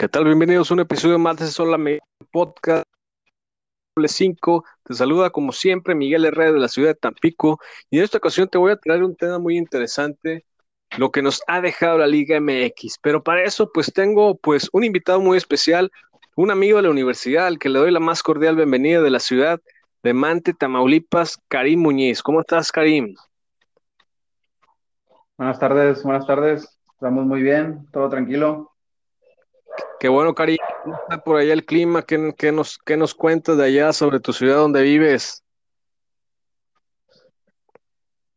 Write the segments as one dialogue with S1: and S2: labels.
S1: ¿Qué tal? Bienvenidos a un episodio más de Solamente Podcast 5. Te saluda como siempre Miguel Herrera de la ciudad de Tampico y en esta ocasión te voy a traer un tema muy interesante, lo que nos ha dejado la Liga MX. Pero para eso pues tengo pues un invitado muy especial, un amigo de la universidad al que le doy la más cordial bienvenida de la ciudad de Mante, Tamaulipas, Karim Muñiz. ¿Cómo estás, Karim?
S2: Buenas tardes, buenas tardes. Estamos muy bien, todo tranquilo.
S1: Qué bueno. ¿Cómo está por allá el clima? ¿Qué, nos, qué nos cuentas de allá sobre tu ciudad donde vives?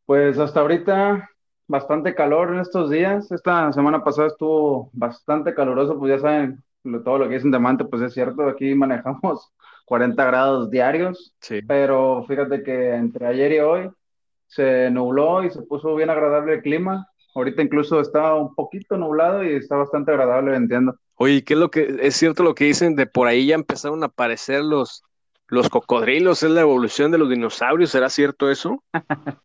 S2: Pues hasta ahorita bastante calor en estos días. Esta semana pasada estuvo bastante caluroso, pues ya saben, todo lo que es en Demante, pues es cierto, aquí manejamos 40 grados diarios, sí. pero fíjate que entre ayer y hoy se nubló y se puso bien agradable el clima. Ahorita incluso está un poquito nublado y está bastante agradable, entiendo.
S1: Oye, ¿qué es lo que es cierto lo que dicen de por ahí ya empezaron a aparecer los, los cocodrilos? ¿Es la evolución de los dinosaurios? ¿Será cierto eso?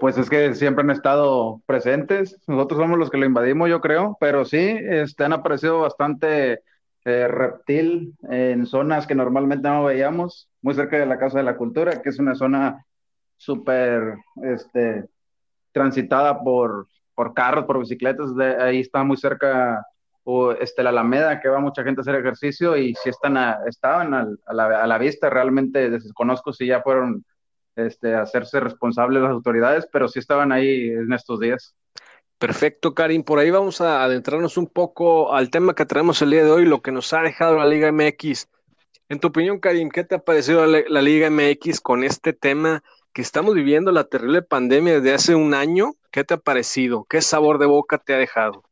S2: pues es que siempre han estado presentes. Nosotros somos los que lo invadimos, yo creo, pero sí, este, han aparecido bastante eh, reptil en zonas que normalmente no veíamos, muy cerca de la Casa de la Cultura, que es una zona súper este, transitada por por carros, por bicicletas, de, ahí está muy cerca o, este, la Alameda, que va mucha gente a hacer ejercicio y si están estaban a, la, a, la, vista, realmente desconozco si ya fueron este, a hacerse responsables las autoridades, pero sí estaban ahí en estos días.
S1: Perfecto, Karim. Por ahí vamos a adentrarnos un poco al tema que traemos el día de hoy, lo que nos ha dejado la Liga MX. En tu opinión, Karim, ¿qué te ha parecido la, la Liga MX con este tema que estamos viviendo, la terrible pandemia desde hace un año? ¿Qué te ha parecido? ¿Qué sabor de boca te ha dejado?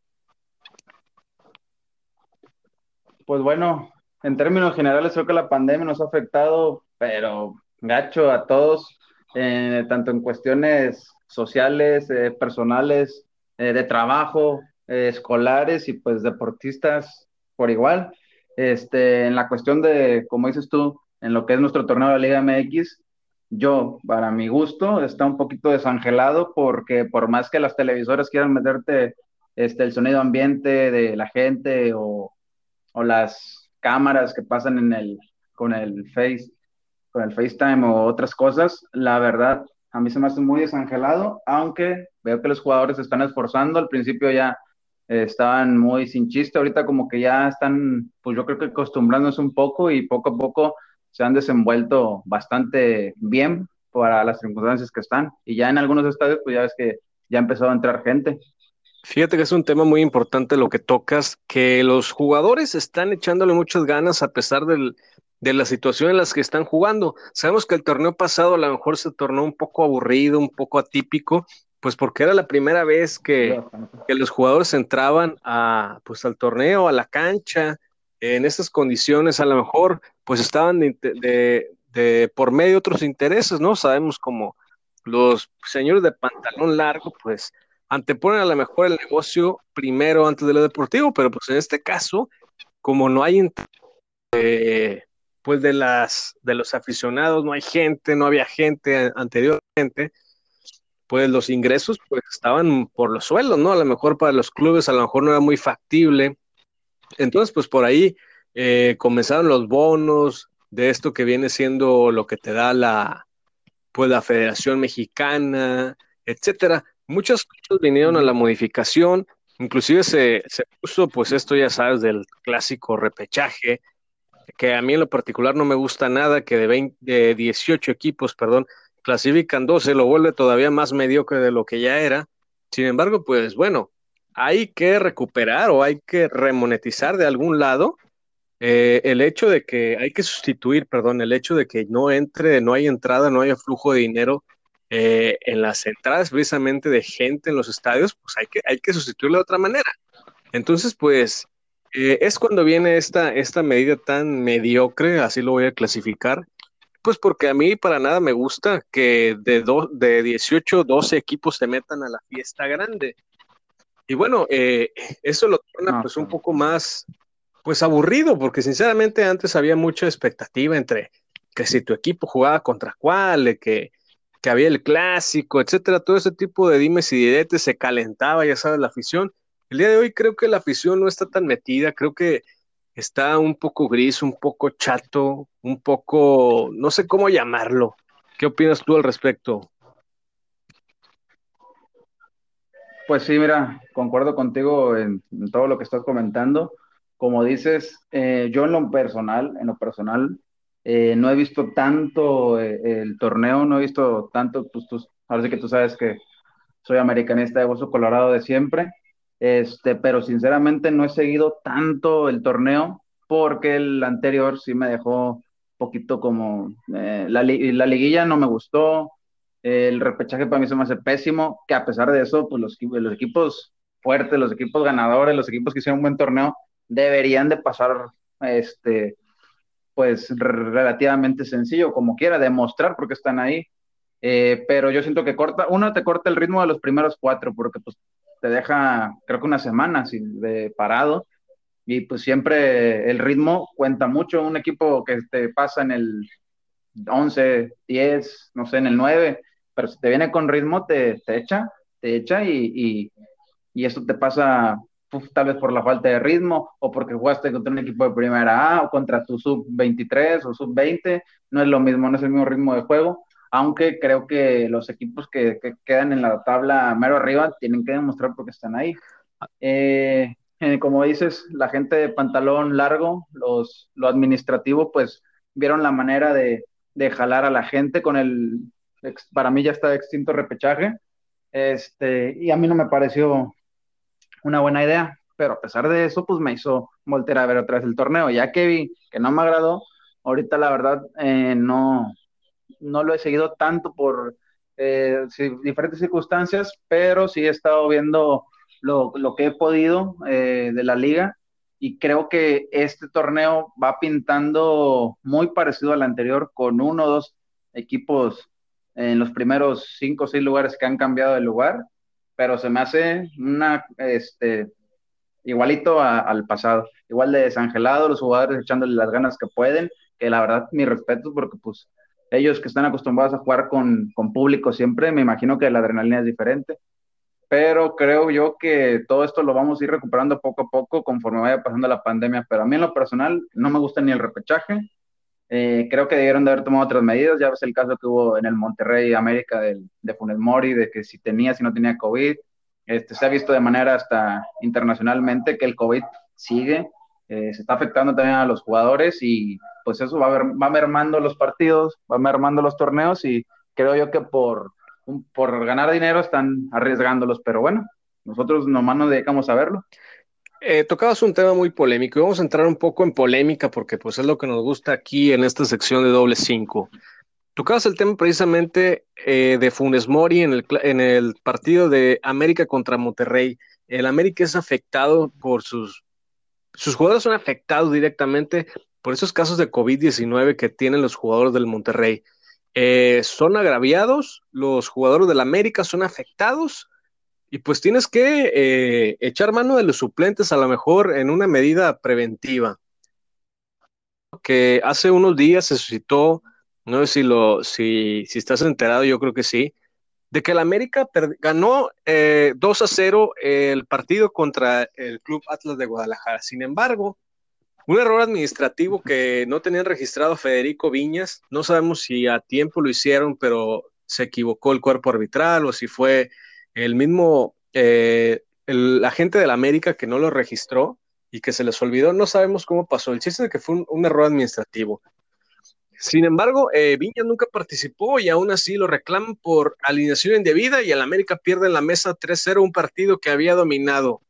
S2: Pues bueno, en términos generales creo que la pandemia nos ha afectado, pero gacho a todos, eh, tanto en cuestiones sociales, eh, personales, eh, de trabajo, escolares y pues deportistas por igual. Este, en la cuestión de, como dices tú, en lo que es nuestro torneo de la Liga MX, yo, para mi gusto, está un poquito desangelado porque por más que las televisoras quieran meterte este, el sonido ambiente de la gente o, o las cámaras que pasan en el, con el Face, con el FaceTime o otras cosas, la verdad, a mí se me hace muy desangelado, aunque veo que los jugadores se están esforzando, al principio ya estaban muy sin chiste, ahorita como que ya están, pues yo creo que acostumbrándose un poco y poco a poco se han desenvuelto bastante bien para las circunstancias que están. Y ya en algunos estadios, pues ya ves que ya empezó a entrar gente.
S1: Fíjate que es un tema muy importante lo que tocas, que los jugadores están echándole muchas ganas a pesar del, de la situación en las que están jugando. Sabemos que el torneo pasado a lo mejor se tornó un poco aburrido, un poco atípico, pues porque era la primera vez que, que los jugadores entraban a, pues al torneo, a la cancha, en estas condiciones a lo mejor pues estaban de, por medio de otros intereses, ¿no? Sabemos como los señores de pantalón largo, pues anteponen a lo mejor el negocio primero antes de lo deportivo, pero pues en este caso, como no hay eh, pues de las de los aficionados, no hay gente, no había gente anteriormente, pues los ingresos pues estaban por los suelos, ¿no? A lo mejor para los clubes a lo mejor no era muy factible. Entonces, pues por ahí eh, comenzaron los bonos de esto que viene siendo lo que te da la, pues, la Federación Mexicana, etcétera. Muchas cosas vinieron a la modificación, inclusive se, se puso, pues esto ya sabes, del clásico repechaje, que a mí en lo particular no me gusta nada, que de, 20, de 18 equipos, perdón, clasifican 12, lo vuelve todavía más mediocre de lo que ya era. Sin embargo, pues bueno, hay que recuperar o hay que remonetizar de algún lado eh, el hecho de que hay que sustituir, perdón, el hecho de que no entre, no hay entrada, no haya flujo de dinero eh, en las entradas precisamente de gente en los estadios, pues hay que, hay que sustituirlo de otra manera. Entonces, pues eh, es cuando viene esta, esta medida tan mediocre, así lo voy a clasificar, pues porque a mí para nada me gusta que de, do, de 18, 12 equipos se metan a la fiesta grande. Y bueno, eso lo torna pues un poco más, pues aburrido, porque sinceramente antes había mucha expectativa entre que si tu equipo jugaba contra cuál, que, que había el clásico, etcétera, todo ese tipo de dimes y diretes se calentaba, ya sabes, la afición. El día de hoy creo que la afición no está tan metida, creo que está un poco gris, un poco chato, un poco, no sé cómo llamarlo. ¿Qué opinas tú al respecto?
S2: Pues sí, mira, concuerdo contigo en, todo lo que estás comentando. Como dices, eh, yo en lo personal, en lo personal, eh, no he visto tanto eh, el torneo, no he visto tanto, pues tú, ahora sí que tú sabes que soy americanista de Hueso Colorado de siempre, este, pero sinceramente no he seguido tanto el torneo porque el anterior sí me dejó poquito como, la, la liguilla no me gustó, el repechaje para mí se me hace pésimo, que a pesar de eso, pues los, los equipos fuertes, los equipos ganadores, los equipos que hicieron un buen torneo, deberían de pasar, este, pues relativamente sencillo, como quiera, demostrar porque están ahí. Eh, pero yo siento que corta, uno te corta el ritmo de los primeros cuatro, porque pues te deja, creo que una semana sin de parado, y pues siempre el ritmo cuenta mucho. Un equipo que te pasa en el 11, 10, no sé, en el 9, pero si te viene con ritmo, te, te echa, te echa y, y, y esto te pasa tal vez por la falta de ritmo o porque jugaste contra un equipo de primera A o contra tu sub-23 o sub-20, no es lo mismo, no es el mismo ritmo de juego, aunque creo que los equipos que, que quedan en la tabla mero arriba tienen que demostrar porque están ahí. Eh, eh, como dices, la gente de pantalón largo, los, lo administrativo, pues vieron la manera de, de jalar a la gente con el para mí ya está extinto repechaje, este, y a mí no me pareció una buena idea, pero a pesar de eso, pues me hizo volver a ver otra vez el torneo, ya que vi que no me agradó, ahorita la verdad eh, no, no lo he seguido tanto por eh, diferentes circunstancias, pero sí he estado viendo lo, lo que he podido eh, de la liga. Y creo que este torneo va pintando muy parecido al anterior con uno o dos equipos en los primeros cinco o seis lugares que han cambiado de lugar, pero se me hace una, este, igualito al pasado, igual de desangelado, los jugadores echándole las ganas que pueden, que la verdad mi respeto porque pues ellos que están acostumbrados a jugar con, con público siempre, me imagino que la adrenalina es diferente, pero creo yo que todo esto lo vamos a ir recuperando poco a poco conforme vaya pasando la pandemia, pero a mí en lo personal no me gusta ni el repechaje, eh, creo que debieron de haber tomado otras medidas. Ya ves el caso que hubo en el Monterrey América de Funes Mori, de que si tenía, si no tenía COVID. Este, se ha visto de manera hasta internacionalmente que el COVID sigue, eh, se está afectando también a los jugadores y pues eso va, ver, va mermando los partidos, va mermando los torneos y creo yo que por, por ganar dinero están arriesgándolos, pero bueno, nosotros nomás nos dedicamos a verlo.
S1: Eh, tocabas un tema muy polémico y vamos a entrar un poco en polémica porque pues es lo que nos gusta aquí en esta sección de doble cinco. Tocabas el tema precisamente eh, de Funes Mori en el, partido de América contra Monterrey. El América es afectado por sus, sus jugadores son afectados directamente por esos casos de COVID-19 que tienen los jugadores del Monterrey. Eh, son agraviados, los jugadores del América son afectados y pues tienes que eh, echar mano de los suplentes a lo mejor en una medida preventiva. Que hace unos días se suscitó, no sé si, lo, si, si estás enterado, yo creo que sí, de que el América ganó 2 eh, a 0 el partido contra el Club Atlas de Guadalajara. Sin embargo, un error administrativo que no tenían registrado Federico Viñas, no sabemos si a tiempo lo hicieron, pero se equivocó el cuerpo arbitral o si fue el mismo, eh, el agente de la América que no lo registró y que se les olvidó, no sabemos cómo pasó. El chiste es que fue un, error administrativo. Sin embargo, eh, Viña nunca participó y aún así lo reclaman por alineación indebida y el América pierde en la mesa 3-0 un partido que había dominado.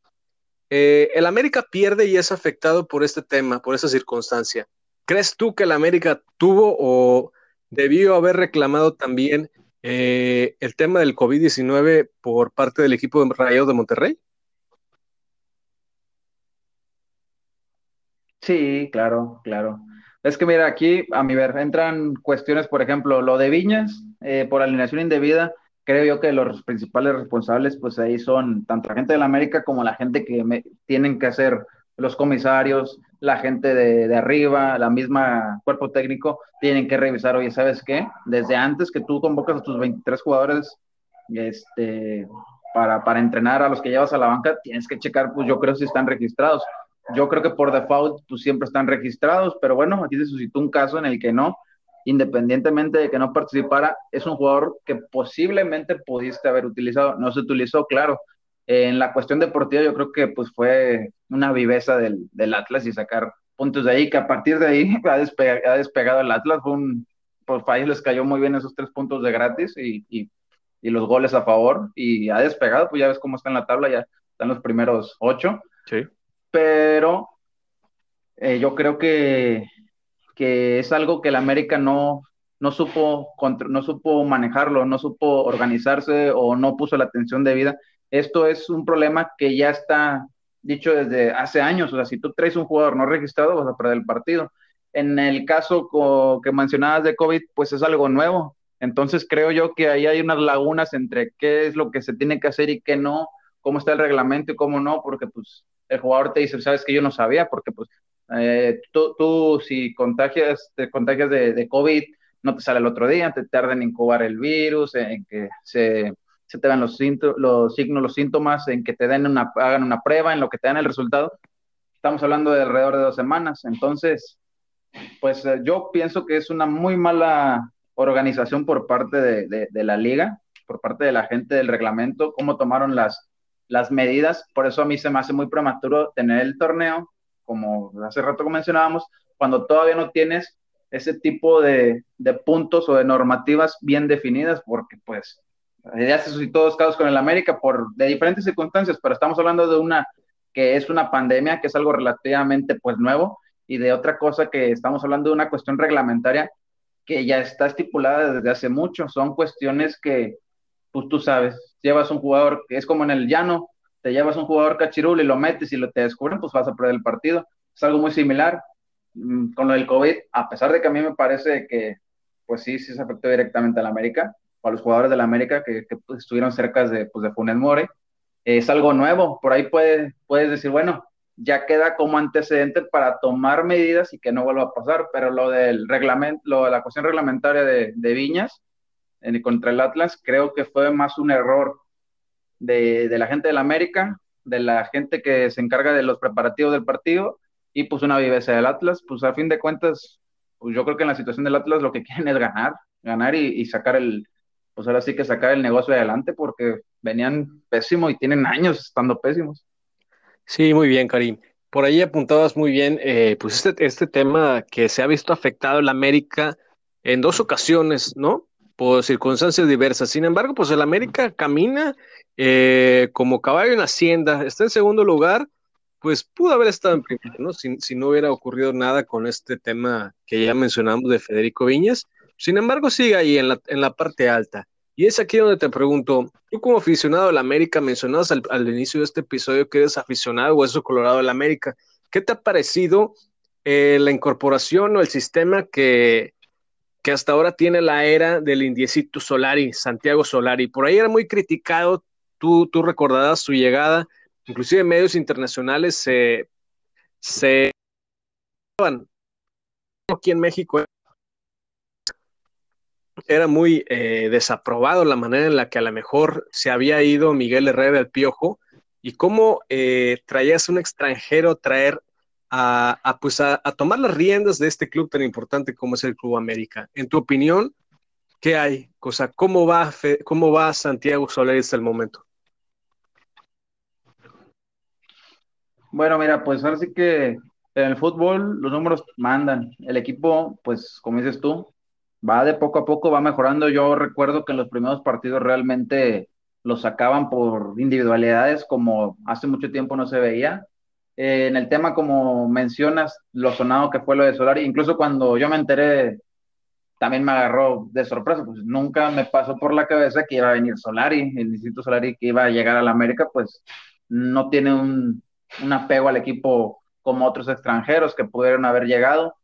S1: Eh, el América pierde y es afectado por este tema, por esa circunstancia. ¿Crees tú que el América tuvo o debió haber reclamado también eh, el tema del COVID-19 por parte del equipo de Rayados de Monterrey?
S2: Sí, claro, claro. Es que mira, aquí a mi ver entran cuestiones, por ejemplo, lo de Viñas eh, por alineación indebida. Creo yo que los principales responsables, pues ahí son tanto la gente de la América como la gente que me, tienen que hacer los comisarios, la gente de, arriba, la misma cuerpo técnico, tienen que revisar, oye, ¿sabes qué? Desde antes que tú convocas a tus 23 jugadores, este, para, para entrenar a los que llevas a la banca, tienes que checar, pues yo creo si están registrados. Yo creo que por default, pues siempre están registrados, pero bueno, aquí se suscitó un caso en el que no, independientemente de que no participara, es un jugador que posiblemente pudiste haber utilizado, no se utilizó, claro. En la cuestión deportiva yo creo que pues fue una viveza del, del Atlas y sacar puntos de ahí, que a partir de ahí ha, despegado, el Atlas, fue un, por fallos les cayó muy bien esos tres puntos de gratis y, y, y, los goles a favor y ha despegado, pues ya ves cómo está en la tabla, ya están los primeros ocho.
S1: Sí.
S2: Pero eh, yo creo que que es algo que el América no, no, supo, no supo manejarlo, no supo organizarse o no puso la atención debida. Esto es un problema que ya está dicho desde hace años. O sea, si tú traes un jugador no registrado, vas a perder el partido. En el caso que mencionabas de COVID, pues es algo nuevo. Entonces creo yo que ahí hay unas lagunas entre qué es lo que se tiene que hacer y qué no, cómo está el reglamento y cómo no, porque pues el jugador te dice, sabes que yo no sabía, porque pues eh, tú, si contagias, te contagias de, COVID, no te sale el otro día, te tarda en incubar el virus, en que se, se te dan los, signos, los síntomas, en que te den una, hagan una prueba, en lo que te dan el resultado. Estamos hablando de alrededor de dos semanas. Entonces, pues eh, yo pienso que es una muy mala organización por parte de, de, la liga, por parte de la gente del reglamento, cómo tomaron las, medidas. Por eso a mí se me hace muy prematuro tener el torneo como hace rato mencionábamos, cuando todavía no tienes ese tipo de, puntos o de normativas bien definidas, porque pues ya se suscitó dos casos con el América por de diferentes circunstancias, pero estamos hablando de una que es una pandemia, que es algo relativamente pues nuevo, y de otra cosa que estamos hablando de una cuestión reglamentaria que ya está estipulada desde hace mucho, son cuestiones que pues tú sabes, llevas un jugador que es como en el llano, te llevas un jugador cachirul y lo metes y lo te descubren, pues vas a perder el partido. Es algo muy similar mm, con lo del COVID, a pesar de que a mí me parece que, pues sí, sí se afectó directamente a la América, a los jugadores de la América que, pues, estuvieron cerca de, pues, de Funes More. es algo nuevo, por ahí puede, puedes decir, bueno, ya queda como antecedente para tomar medidas y que no vuelva a pasar, pero lo del reglamento, lo de la cuestión reglamentaria de, de Viñas en, contra el Atlas, creo que fue más un error de, la gente del América, de la gente que se encarga de los preparativos del partido y pues una viveza del Atlas, pues a fin de cuentas, pues yo creo que en la situación del Atlas lo que quieren es ganar, ganar y, sacar el, pues ahora sí que sacar el negocio adelante porque venían pésimo y tienen años estando pésimos.
S1: Sí, muy bien, Karim. Por ahí apuntabas muy bien, eh, pues este, este tema que se ha visto afectado en América en dos ocasiones, ¿no? Por circunstancias diversas. Sin embargo, pues el América camina eh, como caballo en Hacienda, está en segundo lugar, pues pudo haber estado en primero, ¿no? Si, no hubiera ocurrido nada con este tema que ya mencionamos de Federico Viñas. Sin embargo, sigue ahí en la, en la parte alta. Y es aquí donde te pregunto, tú como aficionado la América, mencionabas al, al, inicio de este episodio que eres aficionado o hueso colorado la América, ¿qué te ha parecido eh, la incorporación o el sistema que, que hasta ahora tiene la era del indiecito Solari, Santiago Solari? Por ahí era muy criticado Tú, tú recordarás su llegada, inclusive medios internacionales se, se aquí en México era muy eh, desaprobado la manera en la que a lo mejor se había ido Miguel Herrera del Piojo y cómo eh, traías un extranjero traer a, pues a, tomar las riendas de este club tan importante como es el Club América. En tu opinión, ¿qué hay? Cosa, ¿cómo va, cómo va Santiago Soler hasta el momento?
S2: Bueno, mira, pues ahora sí que en el fútbol los números mandan. El equipo, pues como dices tú, va de poco a poco, va mejorando. Yo recuerdo que en los primeros partidos realmente los sacaban por individualidades como hace mucho tiempo no se veía. Eh, en el tema, como mencionas, lo sonado que fue lo de Solari, incluso cuando yo me enteré, también me agarró de sorpresa, pues nunca me pasó por la cabeza que iba a venir Solari, el Instituto Solari que iba a llegar a la América, pues no tiene un, un apego al equipo como otros extranjeros que pudieron haber llegado.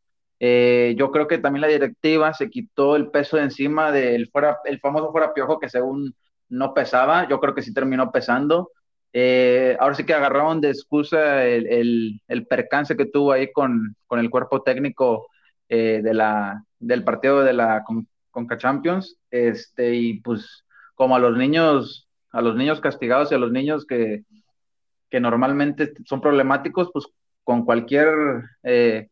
S2: Eh, yo creo que también la directiva se quitó el peso de encima del fuera, el famoso fuera piojo que según no pesaba, yo creo que sí terminó pesando. Eh, ahora sí que agarraron de excusa el, el, percance que tuvo ahí con, con el cuerpo técnico eh, de la, del partido de la Conca Champions, este, y pues como a los niños a los niños castigados y a los niños que, que normalmente son problemáticos, pues con cualquier, eh,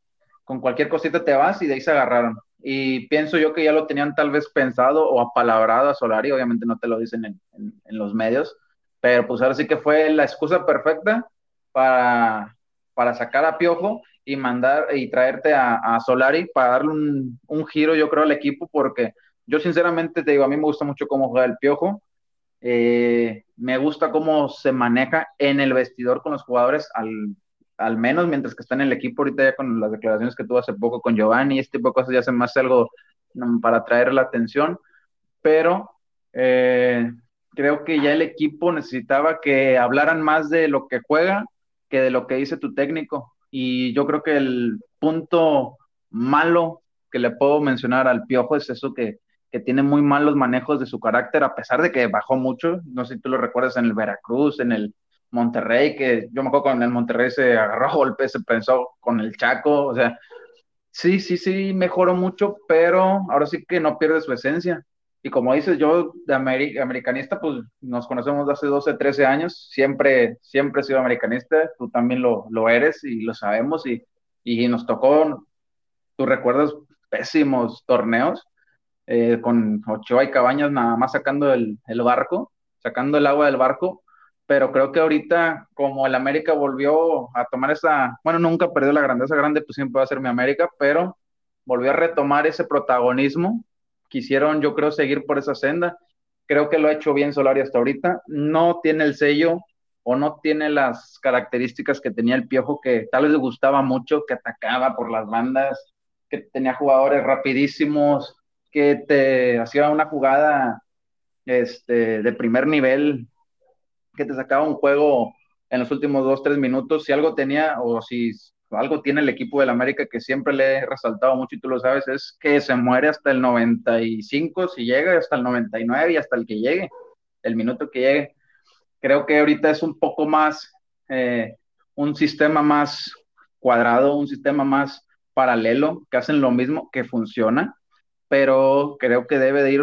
S2: con cualquier cosita te vas y de ahí se agarraron. Y pienso yo que ya lo tenían tal vez pensado o apalabrado a Solari, obviamente no te lo dicen en, los medios, pero pues ahora sí que fue la excusa perfecta para, para sacar a Piojo y mandar y traerte a, a Solari para darle un, un, giro, yo creo, al equipo, porque yo sinceramente te digo, a mí me gusta mucho cómo juega el Piojo, eh, me gusta cómo se maneja en el vestidor con los jugadores, al, al, menos mientras que está en el equipo, ahorita ya con las declaraciones que tuvo hace poco con Giovanni, este tipo de cosas ya más algo mm, para atraer la atención, pero eh, creo que ya el equipo necesitaba que hablaran más de lo que juega que de lo que dice tu técnico. Y yo creo que el punto malo que le puedo mencionar al Piojo es eso que, que tiene muy malos manejos de su carácter, a pesar de que bajó mucho. No sé si tú lo recuerdas en el Veracruz, en el Monterrey, que yo me acuerdo en el Monterrey se agarró a golpe, se pensó con el Chaco, o sea, sí, sí, sí, mejoró mucho, pero ahora sí que no pierde su esencia. Y como dices, yo de americanista, pues nos conocemos hace 12, 13 años, siempre, siempre he sido americanista, tú también lo, lo eres y lo sabemos, y, y nos tocó, tú recuerdas, pésimos torneos, eh, con Ochoa y Cabañas nada más sacando el, el, barco, sacando el agua del barco, pero creo que ahorita como el América volvió a tomar esa, bueno, nunca perdió la grandeza grande, pues siempre va a ser mi América, pero volvió a retomar ese protagonismo quisieron, yo creo, seguir por esa senda. Creo que lo ha hecho bien Solari hasta ahorita. No tiene el sello o no tiene las características que tenía el Piojo, que tal vez le gustaba mucho, que atacaba por las bandas, que tenía jugadores rapidísimos, que te hacía una jugada este, de primer nivel, que te sacaba un juego en los últimos dos, tres minutos. Si algo tenía, o si algo tiene el equipo del América que siempre le he resaltado mucho y tú lo sabes, es que se muere hasta el 95, si llega, hasta el 99 y hasta el que llegue, el minuto que llegue. Creo que ahorita es un poco más, eh, un sistema más cuadrado, un sistema más paralelo, que hacen lo mismo, que funciona, pero creo que debe de ir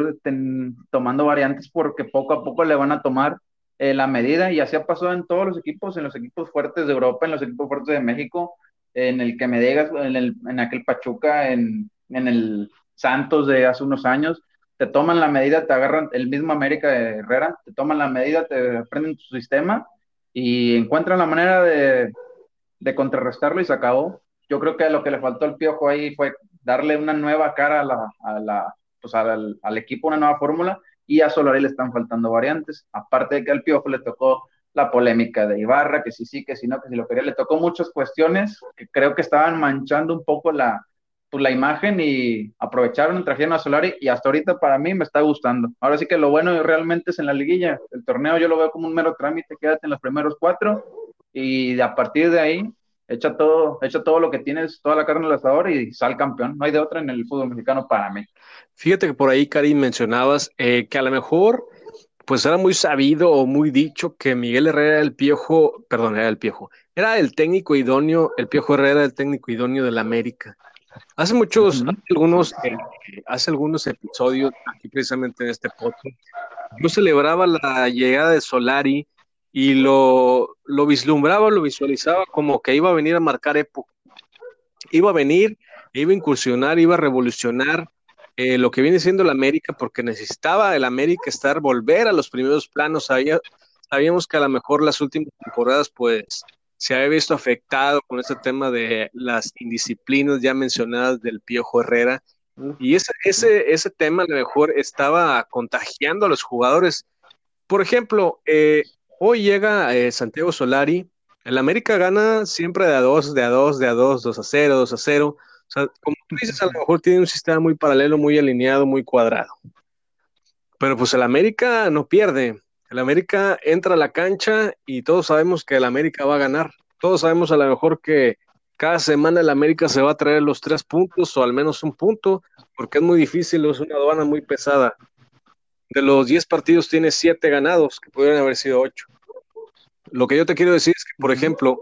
S2: tomando variantes porque poco a poco le van a tomar eh, la medida y así ha pasado en todos los equipos, en los equipos fuertes de Europa, en los equipos fuertes de México, en el que me digas, en, el, en aquel Pachuca, en, en, el Santos de hace unos años, te toman la medida, te agarran el mismo América de Herrera, te toman la medida, te aprenden tu sistema y encuentran la manera de, de contrarrestarlo y se acabó. Yo creo que lo que le faltó al Piojo ahí fue darle una nueva cara a la, a la, pues al, al, equipo, una nueva fórmula, y a Solari le están faltando variantes. Aparte de que al Piojo le tocó la polémica de Ibarra, que si sí, que si no, que si lo quería, le tocó muchas cuestiones que creo que estaban manchando un poco la, pues, la imagen y aprovecharon, trajeron a Solari y hasta ahorita para mí me está gustando. Ahora sí que lo bueno realmente es en la liguilla, el torneo yo lo veo como un mero trámite, quédate en los primeros cuatro y a partir de ahí echa todo, echa todo lo que tienes, toda la carne al asador y sal campeón. No hay de otra en el fútbol mexicano para mí.
S1: Fíjate que por ahí, Karim, mencionabas eh, que a lo mejor pues era muy sabido o muy dicho que Miguel Herrera era el piojo, perdón, era el piojo, era el técnico idóneo, el piojo Herrera era el técnico idóneo de la América. Hace muchos, hace algunos, eh, hace algunos episodios, aquí precisamente en este podcast, yo celebraba la llegada de Solari y lo, lo vislumbraba, lo visualizaba como que iba a venir a marcar época. Iba a venir, iba a incursionar, iba a revolucionar eh, lo que viene siendo la América, porque necesitaba el América estar, volver a los primeros planos. sabíamos que a lo mejor las últimas temporadas, pues, se había visto afectado con este tema de las indisciplinas ya mencionadas del Piojo Herrera. Y ese, ese, ese tema a lo mejor estaba contagiando a los jugadores. Por ejemplo, eh, hoy llega eh, Santiago Solari, el América gana siempre de a dos, de a dos, de a dos, dos a cero, dos a cero. O sea, como tú dices, a lo mejor tiene un sistema muy paralelo, muy alineado, muy cuadrado. Pero pues el América no pierde. El América entra a la cancha y todos sabemos que el América va a ganar. Todos sabemos a lo mejor que cada semana el América se va a traer los tres puntos o al menos un punto, porque es muy difícil, es una aduana muy pesada. De los diez partidos tiene siete ganados, que podrían haber sido ocho. Lo que yo te quiero decir es que, por ejemplo,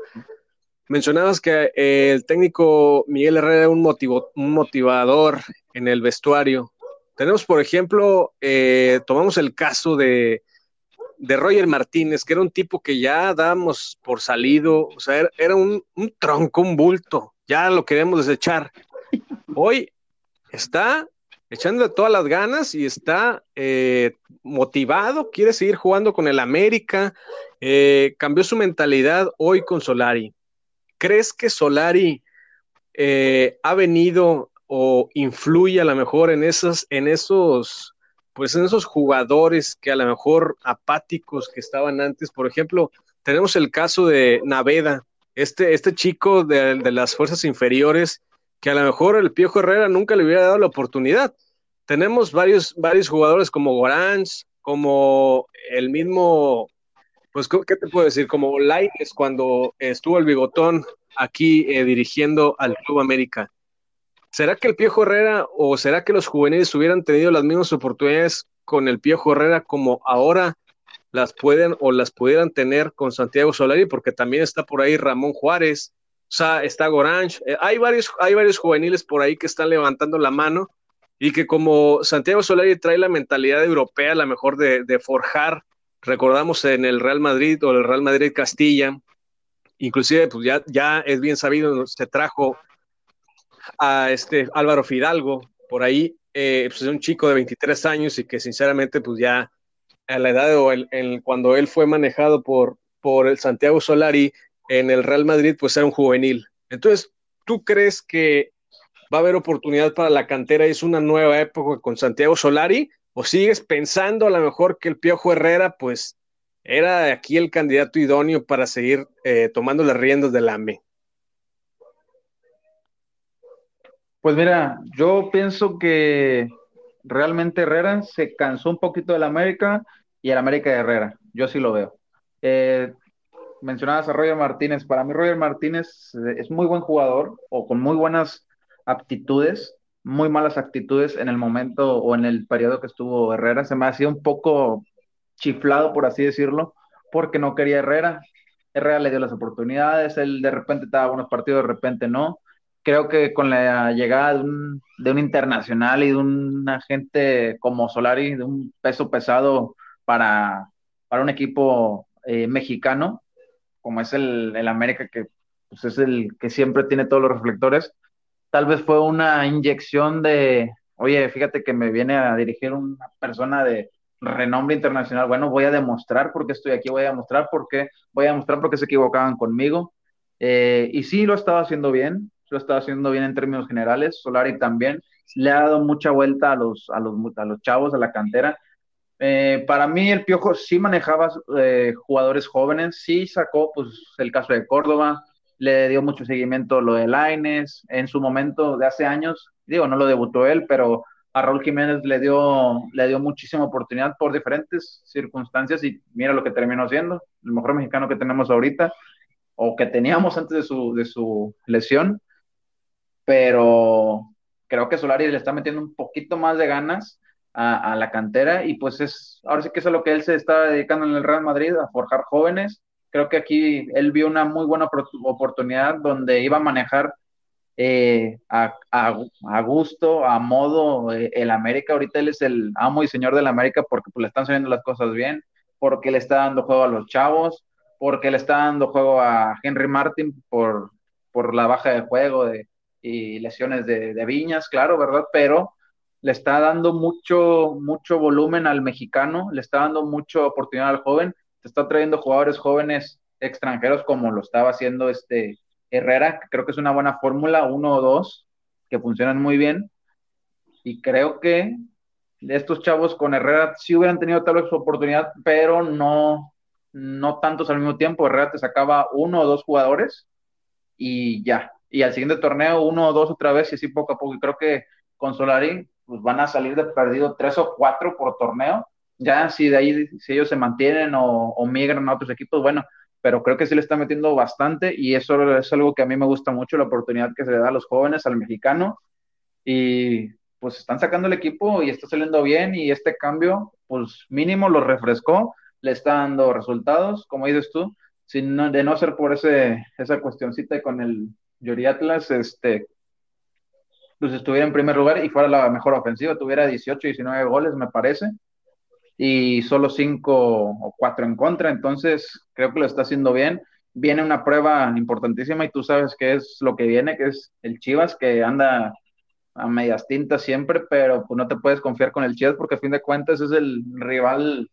S1: Mencionabas que eh, el técnico Miguel Herrera era un, motivo, un motivador en el vestuario. Tenemos, por ejemplo, eh, tomamos el caso de, de Roger Martínez, que era un tipo que ya damos por salido, o sea, era, un, tronco, un bulto, ya lo queremos desechar. Hoy está echándole todas las ganas y está eh, motivado, quiere seguir jugando con el América, eh, cambió su mentalidad hoy con Solari. ¿Crees que Solari eh, ha venido o influye a lo mejor en esos, en esos pues en esos jugadores que a lo mejor apáticos que estaban antes, por ejemplo, tenemos el caso de Naveda, este, este chico de, las fuerzas inferiores, que a lo mejor el Piojo Herrera nunca le hubiera dado la oportunidad. Tenemos varios, varios jugadores como Goranz, como el mismo, pues, ¿qué te puedo decir? Como Laines cuando estuvo el bigotón aquí eh, dirigiendo al Club América. ¿Será que el Piojo Herrera o será que los juveniles hubieran tenido las mismas oportunidades con el Piojo Herrera como ahora las pueden o las pudieran tener con Santiago Solari? Porque también está por ahí Ramón Juárez, o sea, está Gorange, eh, hay, varios, hay varios juveniles por ahí que están levantando la mano y que como Santiago Solari trae la mentalidad europea, la mejor de, de forjar, recordamos en el Real Madrid o el Real Madrid Castilla, inclusive pues ya, ya es bien sabido, se trajo a este Álvaro Fidalgo, por ahí, eh, pues es un chico de 23 años y que sinceramente pues ya a la edad o el, cuando él fue manejado por, por el Santiago Solari en el Real Madrid, pues era un juvenil. Entonces, ¿tú crees que va a haber oportunidad para la cantera es una nueva época con Santiago Solari? ¿O sigues pensando a lo mejor que el Piojo Herrera, pues, era aquí el candidato idóneo para seguir eh, tomando las riendas del AME?
S2: Pues mira, yo pienso que realmente Herrera se cansó un poquito del América y el América de Herrera. Yo sí lo veo. Eh, mencionabas a Roger Martínez. Para mí, Roger Martínez es muy buen jugador o con muy buenas aptitudes, muy malas actitudes en el momento o en el periodo que estuvo Herrera. Se me hacía un poco chiflado, por así decirlo, porque no quería Herrera. Herrera le dio las oportunidades, él de repente estaba buenos partidos, de repente no creo que con la llegada de un, de un internacional y de un agente como Solari, de un peso pesado para, para un equipo eh, mexicano, como es el, el América, que pues, es el que siempre tiene todos los reflectores, tal vez fue una inyección de, oye, fíjate que me viene a dirigir una persona de renombre internacional, bueno, voy a demostrar por qué estoy aquí, voy a demostrar por qué, voy a demostrar por qué se equivocaban conmigo. Eh, y sí, lo estaba haciendo bien, lo está haciendo bien en términos generales. Solari también le ha dado mucha vuelta a los, a los, a los chavos, a la cantera. Eh, para mí el Piojo sí manejaba eh, jugadores jóvenes, sí sacó pues el caso de Córdoba, le dio mucho seguimiento lo de Laines, en su momento de hace años, digo, no lo debutó él, pero a Raúl Jiménez le dio, le dio muchísima oportunidad por diferentes circunstancias y mira lo que terminó siendo, el mejor mexicano que tenemos ahorita o que teníamos antes de su, de su lesión pero creo que Solari le está metiendo un poquito más de ganas a, la cantera y pues es, ahora sí que es a lo que él se está dedicando en el Real Madrid, a forjar jóvenes. Creo que aquí él vio una muy buena oportunidad donde iba a manejar eh, a, gusto, a modo eh, el América. Ahorita él es el amo y señor del América porque pues, le están saliendo las cosas bien, porque le está dando juego a los chavos, porque le está dando juego a Henry Martin por, por la baja de juego de, y lesiones de, Viñas, claro, ¿verdad? Pero le está dando mucho, mucho volumen al mexicano, le está dando mucha oportunidad al joven, te está trayendo jugadores jóvenes extranjeros como lo estaba haciendo este Herrera, creo que es una buena fórmula, uno o dos, que funcionan muy bien. Y creo que estos chavos con Herrera sí hubieran tenido tal vez su oportunidad, pero no, no tantos al mismo tiempo. Herrera te sacaba uno o dos jugadores y ya, y al siguiente torneo uno o dos otra vez y así poco a poco. Y creo que con Solari pues van a salir de perdido tres o cuatro por torneo. Ya si de ahí, si ellos se mantienen o, migran a otros equipos, bueno, pero creo que sí le está metiendo bastante y eso es algo que a mí me gusta mucho, la oportunidad que se le da a los jóvenes, al mexicano. Y pues están sacando el equipo y está saliendo bien y este cambio, pues mínimo lo refrescó, le está dando resultados, como dices tú, sin, de no ser por ese, esa cuestioncita con el, Yori Atlas, este, pues estuviera en primer lugar y fuera la mejor ofensiva, tuviera 18, 19 goles, me parece. Y solo cinco o cuatro en contra, entonces creo que lo está haciendo bien. Viene una prueba importantísima y tú sabes qué es lo que viene, que es el Chivas, que anda a medias tintas siempre, pero pues no te puedes confiar con el Chivas porque a fin de cuentas es el rival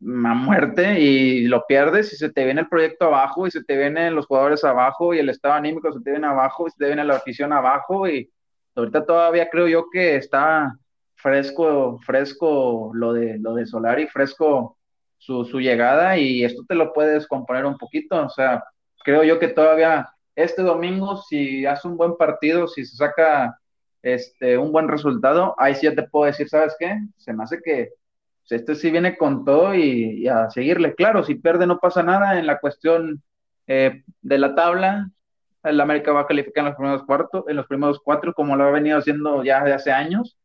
S2: a muerte y lo pierdes y se te viene el proyecto abajo y se te vienen los jugadores abajo y el estado anímico se te viene abajo y se te viene la afición abajo y ahorita todavía creo yo que está fresco, fresco lo de, lo de Solari, fresco su, su llegada y esto te lo puedes componer un poquito, o sea, creo yo que todavía este domingo, si hace un buen partido, si se saca este, un buen resultado, ahí sí ya te puedo decir, ¿sabes qué? Se me hace que este sí viene con todo y, a seguirle. Claro, si pierde no pasa nada en la cuestión eh, de la tabla. El América va a calificar en los primeros cuartos, en los primeros cuatro, como lo ha venido haciendo ya de hace años.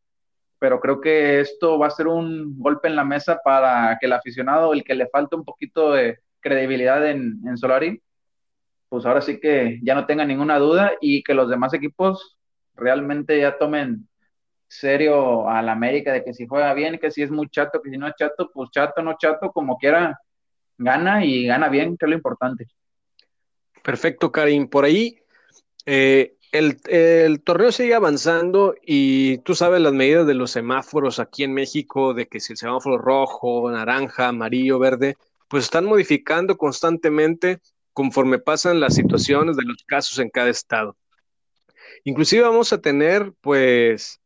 S2: Pero creo que esto va a ser un golpe en la mesa para que el aficionado, el que le falta un poquito de credibilidad en, en Solari, pues ahora sí que ya no tenga ninguna duda y que los demás equipos realmente ya tomen serio al América de que si juega bien, que si es muy chato, que si no es chato, pues chato, no chato, como quiera, gana y gana bien, que es lo importante.
S1: Perfecto, Karim. Por ahí, eh, el, torneo sigue avanzando y tú sabes las medidas de los semáforos aquí en México, de que si el semáforo rojo, naranja, amarillo, verde, pues están modificando constantemente conforme pasan las situaciones de los casos en cada estado. Inclusive vamos a tener, pues,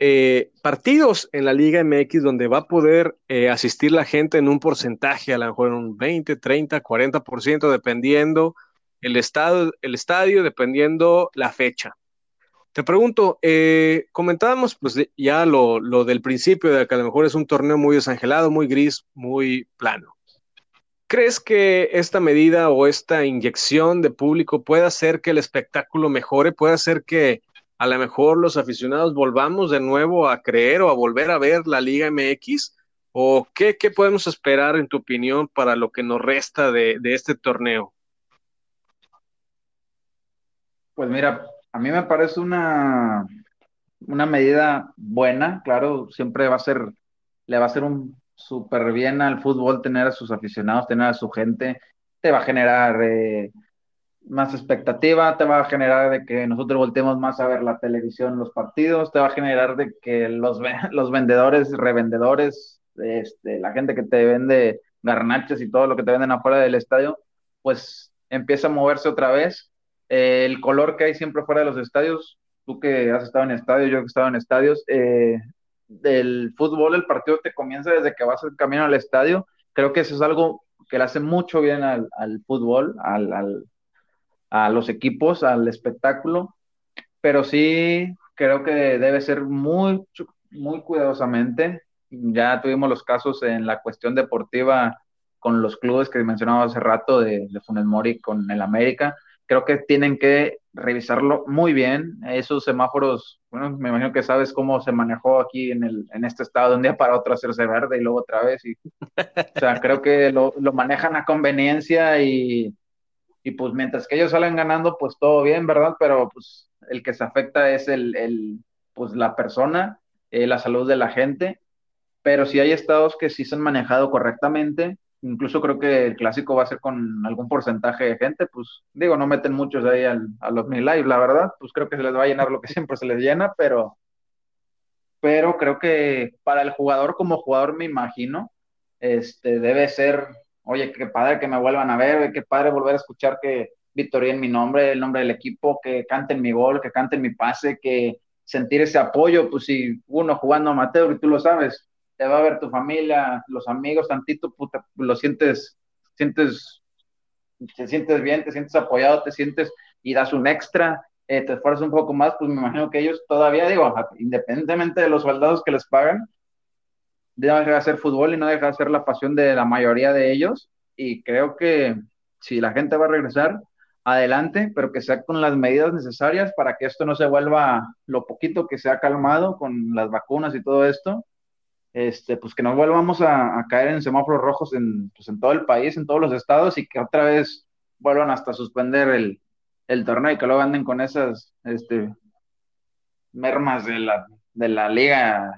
S1: eh, partidos en la Liga MX donde va a poder eh, asistir la gente en un porcentaje, a lo mejor en un 20, 30, 40%, dependiendo el, estado, el estadio, dependiendo la fecha. Te pregunto, eh, comentábamos pues ya lo, lo del principio de que a lo mejor es un torneo muy desangelado, muy gris, muy plano. ¿Crees que esta medida o esta inyección de público puede hacer que el espectáculo mejore? ¿Puede hacer que a lo mejor los aficionados volvamos de nuevo a creer o a volver a ver la Liga MX? ¿O qué, podemos esperar, en tu opinión, para lo que nos resta de, este torneo?
S2: Pues mira, a mí me parece una, una medida buena, claro, siempre va a ser, le va a ser un súper bien al fútbol tener a sus aficionados, tener a su gente, te va a generar eh, más expectativa, te va a generar de que nosotros volteemos más a ver la televisión, los partidos, te va a generar de que los, los vendedores, revendedores, este, la gente que te vende garnachas y todo lo que te venden afuera del estadio, pues empieza a moverse otra vez. Eh, el color que hay siempre fuera de los estadios, tú que has estado en estadios, yo que he estado en estadios, eh, del fútbol, el partido te comienza desde que vas el camino al estadio. Creo que eso es algo que le hace mucho bien al, fútbol, al, a los equipos, al espectáculo, pero sí creo que debe ser muy, muy cuidadosamente. Ya tuvimos los casos en la cuestión deportiva con los clubes que mencionaba hace rato de, de Funes Mori con el América. Creo que tienen que revisarlo muy bien. Esos semáforos, bueno, me imagino que sabes cómo se manejó aquí en, el, en este estado de un día para otro hacerse verde y luego otra vez. Y, o sea, creo que lo, lo manejan a conveniencia y, y, pues mientras que ellos salen ganando, pues todo bien, ¿verdad? Pero pues el que se afecta es el, el pues la persona, eh, la salud de la gente. Pero si hay estados que sí se han manejado correctamente, incluso creo que el clásico va a ser con algún porcentaje de gente, pues digo, no meten muchos ahí al, a los mil live, la verdad, pues creo que se les va a llenar lo que siempre se les llena, pero, pero creo que para el jugador como jugador me imagino, este, debe ser, oye, qué padre que me vuelvan a ver, qué padre volver a escuchar que en mi nombre, el nombre del equipo, que canten mi gol, que canten mi pase, que sentir ese apoyo, pues si uno jugando amateur y tú lo sabes, te va a ver tu familia, los amigos, tantito, puta, lo sientes, sientes, te sientes bien, te sientes apoyado, te sientes y das un extra, eh, te esfuerzas un poco más, pues me imagino que ellos todavía, digo, independientemente de los soldados que les pagan, deja de hacer fútbol y no deja de ser la pasión de la mayoría de ellos. Y creo que si la gente va a regresar, adelante, pero que sea con las medidas necesarias para que esto no se vuelva lo poquito que se ha calmado con las vacunas y todo esto, este, pues que no volvamos a, caer en semáforos rojos en, pues en todo el país, en todos los estados y que otra vez vuelvan hasta suspender el, el torneo y que luego anden con esas este, mermas de la, de la liga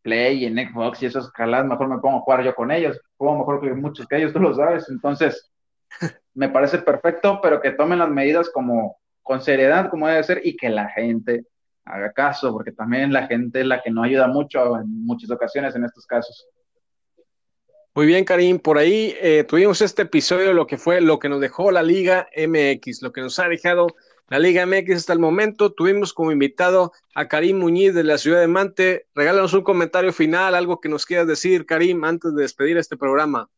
S2: Play y en Xbox y esas escalas, mejor me pongo a jugar yo con ellos, juego mejor que muchos que ellos, tú lo sabes, entonces me parece perfecto, pero que tomen las medidas como con seriedad, como debe ser, y que la gente haga caso, porque también la gente es la que no ayuda mucho en muchas ocasiones en estos casos.
S1: Muy bien, Karim, por ahí eh, tuvimos este episodio, lo que fue lo que nos dejó la Liga MX, lo que nos ha dejado la Liga MX hasta el momento. Tuvimos como invitado a Karim Muñiz de la ciudad de Mante. Regálanos un comentario final, algo que nos quieras decir, Karim, antes de despedir este programa.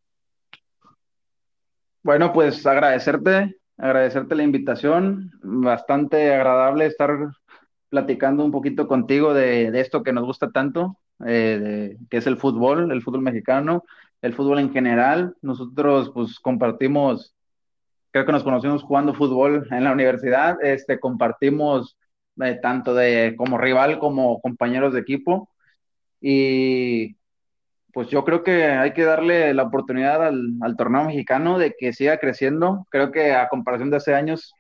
S2: Bueno, pues agradecerte, agradecerte la invitación. Bastante agradable estar platicando un poquito contigo de, esto que nos gusta tanto, eh, que es el fútbol, el fútbol mexicano, el fútbol en general. Nosotros pues compartimos creo que nos conocimos jugando fútbol en la universidad, este, compartimos eh, tanto de como rival como compañeros de equipo y pues yo creo que hay que darle la oportunidad al, al, torneo mexicano de que siga creciendo. Creo que a comparación de hace años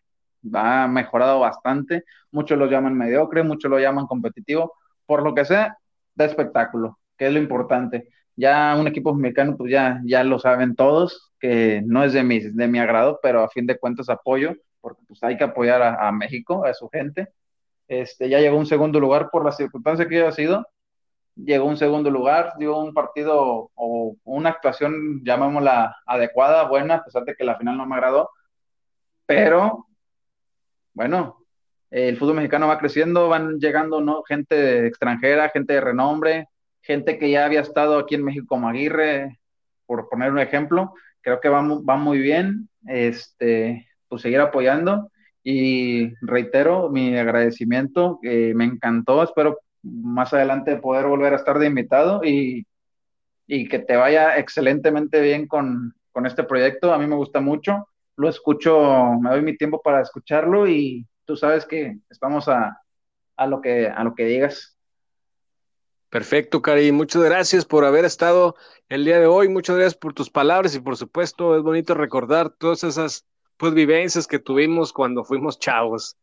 S2: ha mejorado bastante. Muchos lo llaman mediocre, muchos lo llaman competitivo. Por lo que sea, da espectáculo, que es lo importante. Ya un equipo mexicano, pues ya, ya lo saben todos, que no es de mi, de mi agrado, pero a fin de cuentas apoyo, porque pues hay que apoyar a, México, a su gente. Este, ya llegó un segundo lugar por la circunstancia que haya sido, llegó un segundo lugar, dio un partido o una actuación, llamémosla adecuada, buena, a pesar de que la final no me agradó, pero bueno, el fútbol mexicano va creciendo, van llegando ¿no? gente extranjera, gente de renombre, gente que ya había estado aquí en México como Aguirre, por poner un ejemplo, creo que va, va muy bien, este, pues seguir apoyando y reitero mi agradecimiento, que me encantó, espero más adelante poder volver a estar de invitado y, y que te vaya excelentemente bien con, con este proyecto, a mí me gusta mucho, lo escucho, me doy mi tiempo para escucharlo y tú sabes que estamos a, a lo, que, a lo que digas.
S1: Perfecto, Cari. Muchas gracias por haber estado el día de hoy. Muchas gracias por tus palabras y por supuesto es bonito recordar todas esas pues, vivencias que tuvimos cuando fuimos chavos.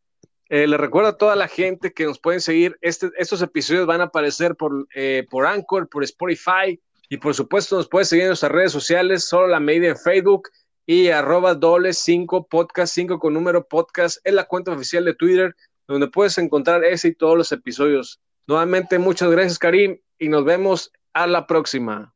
S1: Eh, le recuerdo a toda la gente que nos pueden seguir. Este, estos episodios van a aparecer por, eh, por Anchor, por Spotify y por supuesto nos puedes seguir en nuestras redes sociales, solo la media en Facebook y arroba doble 5 podcast 5 con número podcast en la cuenta oficial de Twitter donde puedes encontrar ese y todos los episodios. Nuevamente, muchas gracias, Karim, y nos vemos a la próxima.